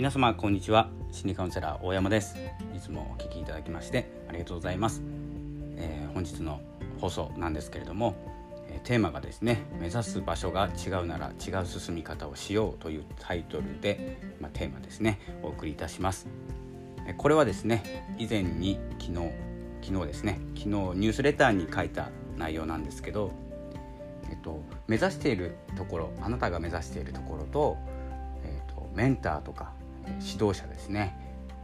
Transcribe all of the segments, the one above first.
皆様こんにちは。心理カウンセラー大山です。いつもお聞きいただきましてありがとうございます、えー、本日の放送なんですけれども、え、テーマがですね目指す場所が違うなら違う進み方をしようというタイトルで、まあ、テーマですねお送りいたします。これはですね以前に昨日昨日ですね昨日ニュースレターに書いた内容なんですけどえっと、目指しているところあなたが目指しているところと,、えっとメンターとか指導者ですね。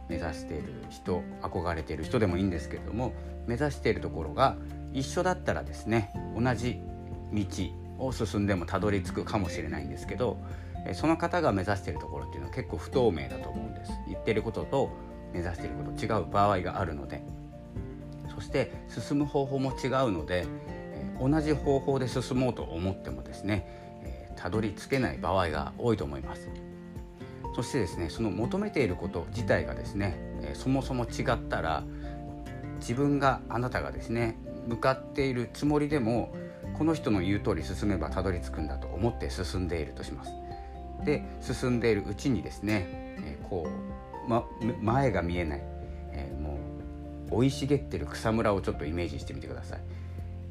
目指している人憧れている人でもいいんですけれども目指しているところが一緒だったらですね同じ道を進んでもたどり着くかもしれないんですけどその方が目指しているところっていうのは結構不透明だと思うんです。言ってることと目指していること違う場合があるので。そして進む方法も違うので同じ方法で進もうと思ってもですねたどり着けない場合が多いと思います。そしてですねその求めていること自体がですね、そもそも違ったら自分があなたがですね向かっているつもりでもこの人の言う通り進めばたどり着くんだと思って進んでいるとします。で進んでいるうちにですね、えこう、ま、前が見えない、え、もう生い茂ってる草むらをちょっとイメージしてみてください。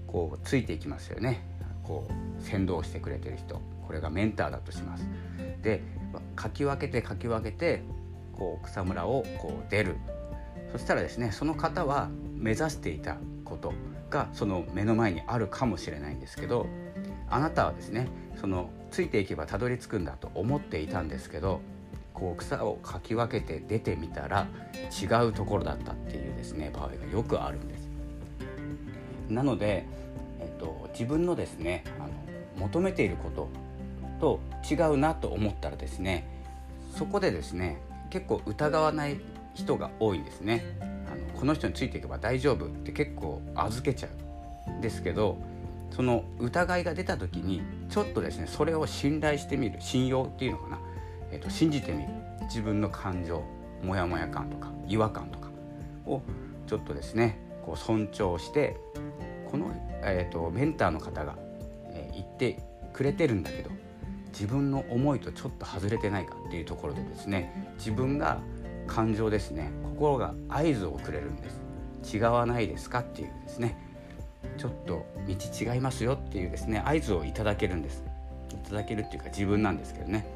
こうついていきますよね。こう先導してくれてる人これがメンターだとします。でかき分けてかき分けてこう草むらをこう出るそしたらですねその方は目指していたことがその目の前にあるかもしれないんですけどあなたはですねそのついていけばたどり着くんだと思っていたんですけどこう草をかき分けて出てみたら違うところだったっていうですね場合がよくあるんです。なので、えっと、自分のですねあの求めていることと違うなと思ったらですねそこでですね結構疑わない人が多いんですね。あのこの人についていけば大丈夫って結構預けちゃうんですけどその疑いが出た時にちょっとですねそれを信頼してみる信用っていうのかな、えー、と信じてみる。自分の感情モヤモヤ感とか違和感とかをちょっとですねこう尊重してこの、えーと、メンターの方が、えー、言ってくれてるんだけど自分の思いとちょっと外れてないかっていうところでですね自分が感情ですね心が合図をくれるんです。違わないですかっていうですねちょっと道違いますよっていうですね合図をいただけるんです。いただけるっていうか自分なんですけどね。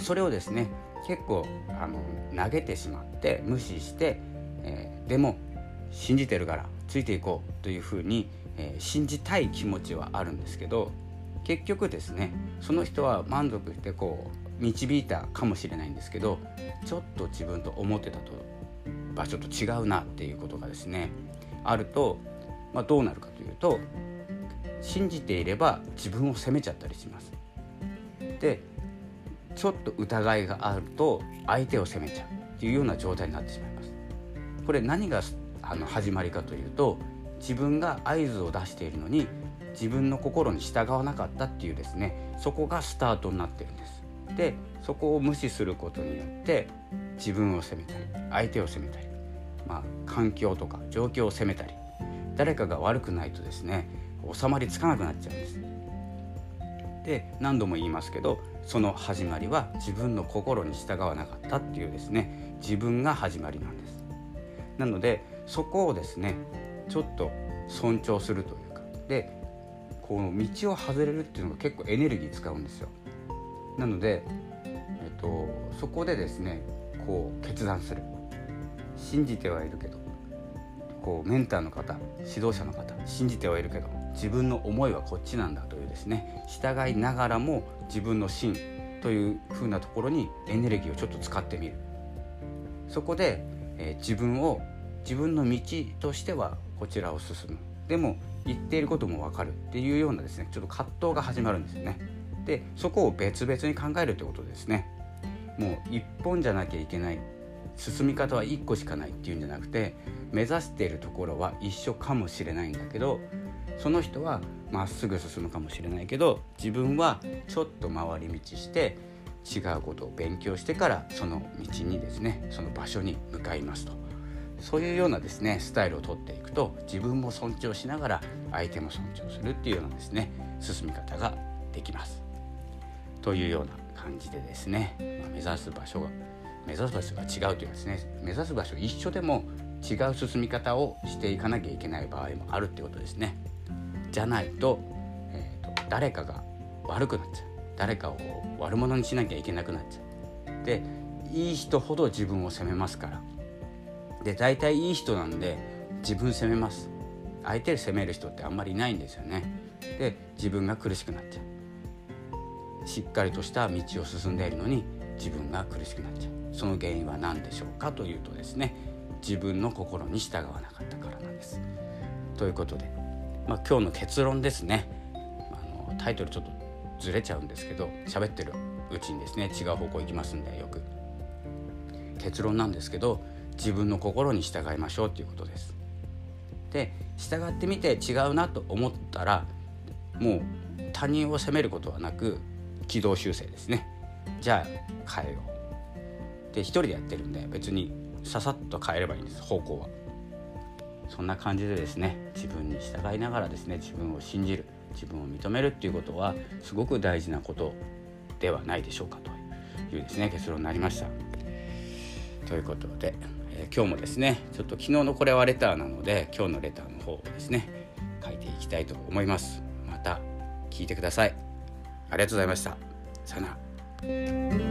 それをですね結構あの投げてしまって無視して、えー、でも信じてるからついていこうというふうに、えー、信じたい気持ちはあるんですけど結局ですねその人は満足してこう導いたかもしれないんですけどちょっと自分と思ってたと場所と違うなっていうことがですねあると、まあ、どうなるかというと信じていれば自分を責めちゃったりします。でちょっと疑いがあると相手を責めちゃうっていうような状態になってしまいます。これ何があの始まりかというと自分が合図を出しているのに自分の心に従わなかったっていうですねそこがスタートになってるんです。でそこを無視することによって自分を責めたり相手を責めたり、まあ、環境とか状況を責めたり誰かが悪くないとですね収まりつかなくなっちゃうんです。で何度も言いますけどその始まりは自分の心に従わなかったっていうですね自分が始まりなんです。なのでそこをですねちょっと尊重するというかでこの道を外れるっていうのが結構エネルギー使うんですよ。なので、えっと、そこでですねこう決断する。信じてはいるけどこうメンターの方指導者の方信じてはいるけど自分の思いはこっちなんだというですね従いながらも自分の芯というふうなところにエネルギーをちょっと使ってみる。そこで、えー、自分を自分の道としてはこちらを進む。でも言っていることも分かるっていうようなですねちょっと葛藤が始まるんですよね。でそこを別々に考えるってことですね。もう一本じゃなきゃいけない進み方は1個しかないっていうんじゃなくて目指しているところは一緒かもしれないんだけどその人はまっすぐ進むかもしれないけど自分はちょっと回り道して違うことを勉強してからその道にですねその場所に向かいますと。そういうようなですねスタイルをとっていくと自分も尊重しながら相手も尊重するっていうようなですね進み方ができます。というような感じでですね、ま、目指す場所が目指す場所が違うというかですね目指す場所一緒でも違う進み方をしていかなきゃいけない場合もあるってことですね。じゃないと,、えーと、誰かが悪くなっちゃう誰かを悪者にしなきゃいけなくなっちゃう。でいい人ほど自分を責めますから。で大体いい人なんで自分責めます。相手を責める人ってあんまりいないんですよね。で自分が苦しくなっちゃう。しっかりとした道を進んでいるのに自分が苦しくなっちゃう。その原因は何でしょうかというとですね自分の心に従わなかったからなんです。ということで、まあ、今日の結論ですねあのタイトルちょっとずれちゃうんですけど喋ってるうちにですね違う方向行きますんでよく結論なんですけど自分の心に従いましょうということです。で従ってみて違うなと思ったらもう他人を責めることはなく軌道修正ですね。じゃあ変えよう。で一人でやってるんで別にささっと変えればいいんです方向は。そんな感じでですね自分に従いながらですね自分を信じる自分を認めるっていうことはすごく大事なことではないでしょうかというですね結論になりました。ということで、えー、今日もですねちょっと昨日のこれはレターなので今日のレターの方をですね書いていきたいと思います。また聞いてください。ありがとうございました。さよなら。